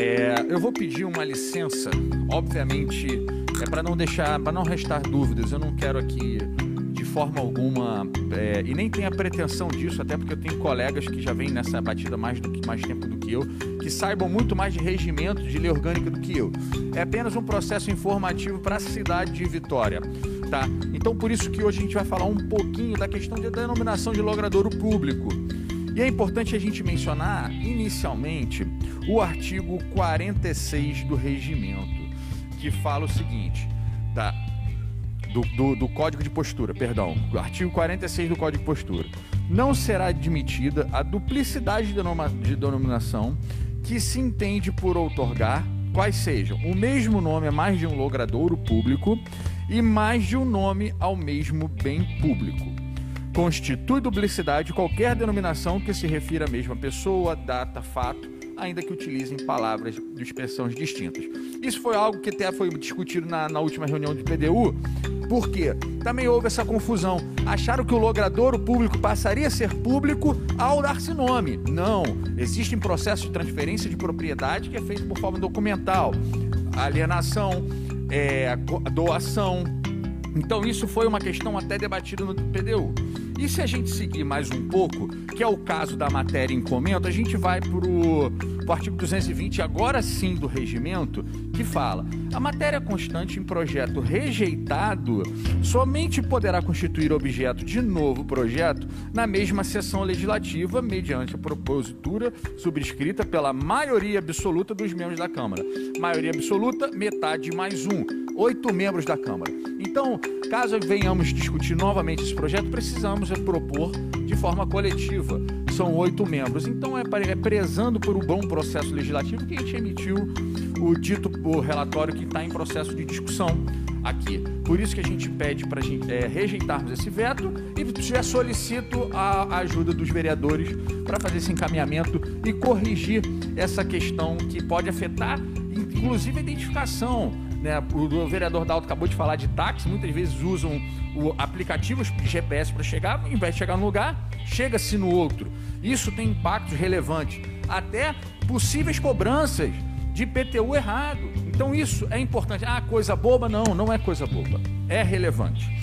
É, eu vou pedir uma licença, obviamente, é para não deixar, para não restar dúvidas. Eu não quero aqui de forma alguma é, e nem tenho a pretensão disso, até porque eu tenho colegas que já vêm nessa batida mais do que mais tempo do que eu, que saibam muito mais de regimento, de lei orgânica do que eu. É apenas um processo informativo para a cidade de Vitória. Tá? Então por isso que hoje a gente vai falar um pouquinho da questão de denominação de logradouro público. E é importante a gente mencionar, inicialmente, o artigo 46 do regimento, que fala o seguinte, tá? Do, do, do, Código de Postura, perdão, o artigo 46 do Código de Postura. Não será admitida a duplicidade de denominação que se entende por outorgar, quais sejam o mesmo nome a mais de um logradouro público e mais de um nome ao mesmo bem público constitui duplicidade qualquer denominação que se refira à mesma pessoa, data, fato, ainda que utilizem palavras de expressões distintas. Isso foi algo que até foi discutido na, na última reunião de PDU, porque também houve essa confusão. Acharam que o logradouro público passaria a ser público ao dar-se nome. Não. Existe um processo de transferência de propriedade que é feito por forma documental. Alienação, é, doação. Então isso foi uma questão até debatida no PDU. E se a gente seguir mais um pouco, que é o caso da matéria em comento, a gente vai para o artigo 220, agora sim do regimento, que fala: a matéria constante em projeto rejeitado somente poderá constituir objeto de novo projeto na mesma sessão legislativa, mediante a propositura subscrita pela maioria absoluta dos membros da Câmara. Maioria absoluta, metade mais um oito membros da Câmara. Então, caso venhamos discutir novamente esse projeto, precisamos propor de forma coletiva. São oito membros. Então, é, é prezando por um bom processo legislativo que a gente emitiu o dito o relatório que está em processo de discussão aqui. Por isso que a gente pede para é, rejeitarmos esse veto e já solicito a ajuda dos vereadores para fazer esse encaminhamento e corrigir essa questão que pode afetar, inclusive, a identificação né? O, vereador Dalto acabou de falar de táxi, muitas vezes usam o aplicativo GPS para chegar, ao invés de chegar no lugar, chega-se no outro. Isso tem impactos relevantes, até possíveis cobranças de PTU errado. Então isso é importante. Ah, coisa boba? Não, não é coisa boba. É relevante.